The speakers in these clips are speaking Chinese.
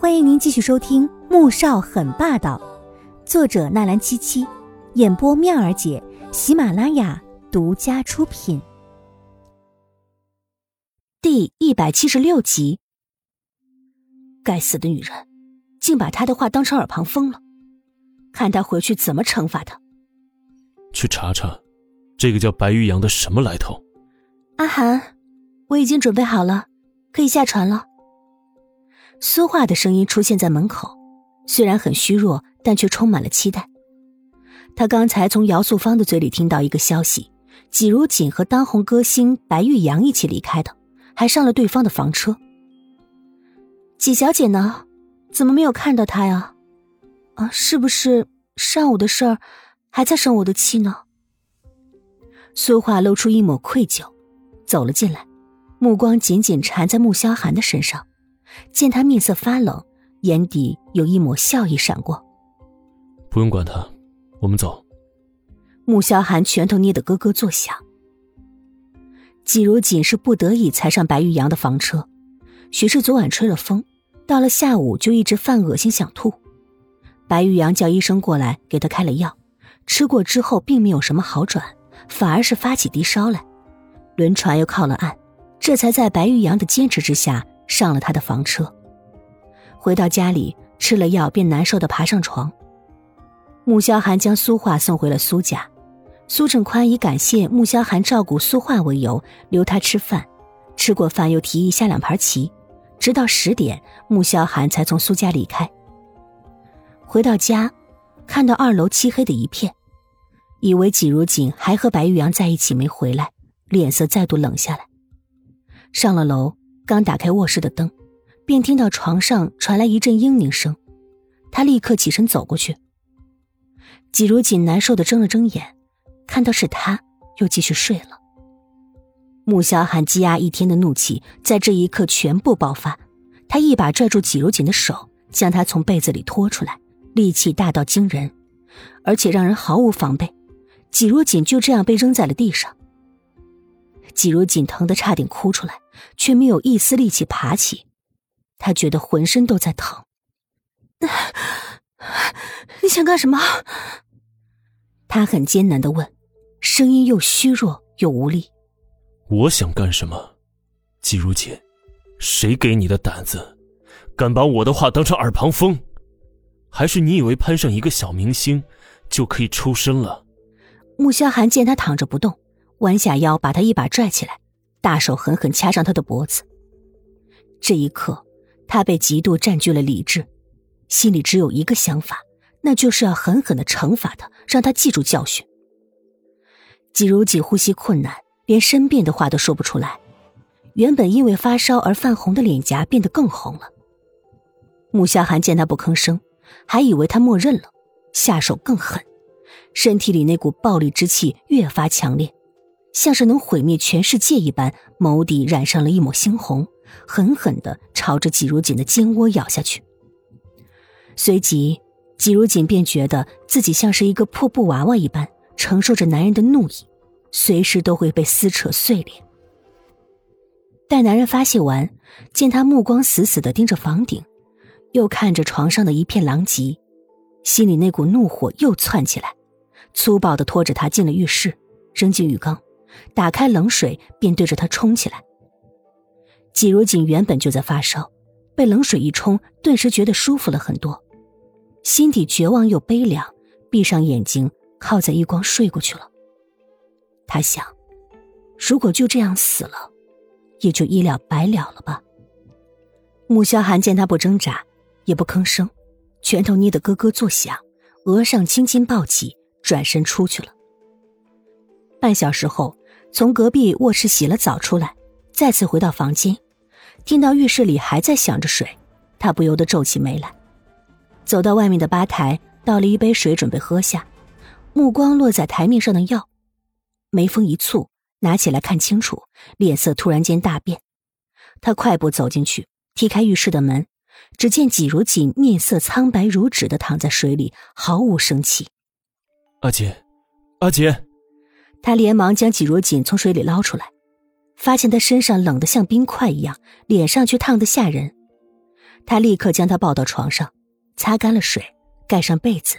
欢迎您继续收听《穆少很霸道》，作者纳兰七七，演播妙儿姐，喜马拉雅独家出品。第一百七十六集。该死的女人，竟把他的话当成耳旁风了，看他回去怎么惩罚他。去查查，这个叫白玉阳的什么来头？阿寒，我已经准备好了，可以下船了。苏画的声音出现在门口，虽然很虚弱，但却充满了期待。他刚才从姚素芳的嘴里听到一个消息：季如锦和当红歌星白玉阳一起离开的，还上了对方的房车。季小姐呢？怎么没有看到她呀？啊，是不是上午的事儿还在生我的气呢？苏画露出一抹愧疚，走了进来，目光紧紧缠在穆萧寒的身上。见他面色发冷，眼底有一抹笑意闪过。不用管他，我们走。穆萧寒拳头捏得咯咯作响。季如锦是不得已才上白玉阳的房车，许是昨晚吹了风，到了下午就一直犯恶心想吐。白玉阳叫医生过来给他开了药，吃过之后并没有什么好转，反而是发起低烧来。轮船又靠了岸，这才在白玉阳的坚持之下。上了他的房车，回到家里吃了药，便难受的爬上床。穆萧寒将苏画送回了苏家，苏正宽以感谢穆萧寒照顾苏画为由，留他吃饭。吃过饭又提议下两盘棋，直到十点，穆萧寒才从苏家离开。回到家，看到二楼漆黑的一片，以为季如锦还和白玉阳在一起没回来，脸色再度冷下来。上了楼。刚打开卧室的灯，便听到床上传来一阵嘤咛声。他立刻起身走过去。季如锦难受的睁了睁眼，看到是他，又继续睡了。穆萧寒积压一天的怒气在这一刻全部爆发，他一把拽住季如锦的手，将他从被子里拖出来，力气大到惊人，而且让人毫无防备。季如锦就这样被扔在了地上。季如锦疼得差点哭出来。却没有一丝力气爬起，他觉得浑身都在疼。你想干什么？他很艰难的问，声音又虚弱又无力。我想干什么？季如锦，谁给你的胆子，敢把我的话当成耳旁风？还是你以为攀上一个小明星，就可以抽身了？穆萧寒见他躺着不动，弯下腰把他一把拽起来。大手狠狠掐上他的脖子。这一刻，他被嫉妒占据了理智，心里只有一个想法，那就是要狠狠的惩罚他，让他记住教训。季如锦呼吸困难，连申辩的话都说不出来，原本因为发烧而泛红的脸颊变得更红了。穆萧寒见他不吭声，还以为他默认了，下手更狠，身体里那股暴力之气越发强烈。像是能毁灭全世界一般，眸底染上了一抹猩红，狠狠的朝着季如锦的肩窝咬下去。随即，季如锦便觉得自己像是一个破布娃娃一般，承受着男人的怒意，随时都会被撕扯碎裂。待男人发泄完，见他目光死死的盯着房顶，又看着床上的一片狼藉，心里那股怒火又窜起来，粗暴的拖着他进了浴室，扔进浴缸。打开冷水，便对着他冲起来。季如锦原本就在发烧，被冷水一冲，顿时觉得舒服了很多，心底绝望又悲凉，闭上眼睛，靠在浴缸睡过去了。他想，如果就这样死了，也就一了百了了吧。穆萧寒见他不挣扎，也不吭声，拳头捏得咯咯作响，额上轻轻抱起，转身出去了。半小时后。从隔壁卧室洗了澡出来，再次回到房间，听到浴室里还在响着水，他不由得皱起眉来。走到外面的吧台，倒了一杯水准备喝下，目光落在台面上的药，眉峰一蹙，拿起来看清楚，脸色突然间大变。他快步走进去，踢开浴室的门，只见季如锦面色苍白如纸的躺在水里，毫无生气。阿杰，阿杰。他连忙将季如锦从水里捞出来，发现他身上冷得像冰块一样，脸上却烫得吓人。他立刻将他抱到床上，擦干了水，盖上被子，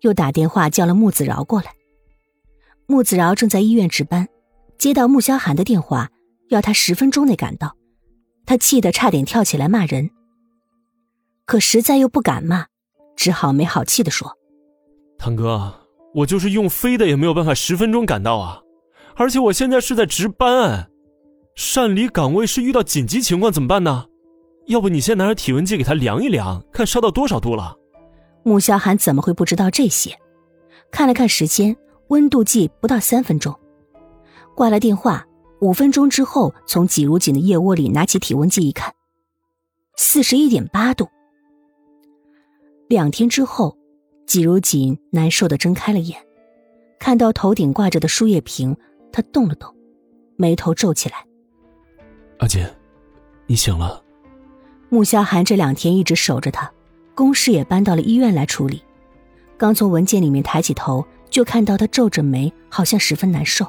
又打电话叫了穆子饶过来。穆子饶正在医院值班，接到穆萧寒的电话，要他十分钟内赶到。他气得差点跳起来骂人，可实在又不敢骂，只好没好气的说：“堂哥，我就是用飞的也没有办法十分钟赶到啊，而且我现在是在值班，擅离岗位是遇到紧急情况怎么办呢？要不你先拿着体温计给他量一量，看烧到多少度了。”穆萧寒怎么会不知道这些？看了看时间，温度计不到三分钟，挂了电话。五分钟之后，从季如锦的腋窝里拿起体温计一看，四十一点八度。两天之后，季如锦难受的睁开了眼，看到头顶挂着的输液瓶，他动了动，眉头皱起来。阿锦，你醒了。穆萧寒这两天一直守着他，公事也搬到了医院来处理。刚从文件里面抬起头，就看到他皱着眉，好像十分难受。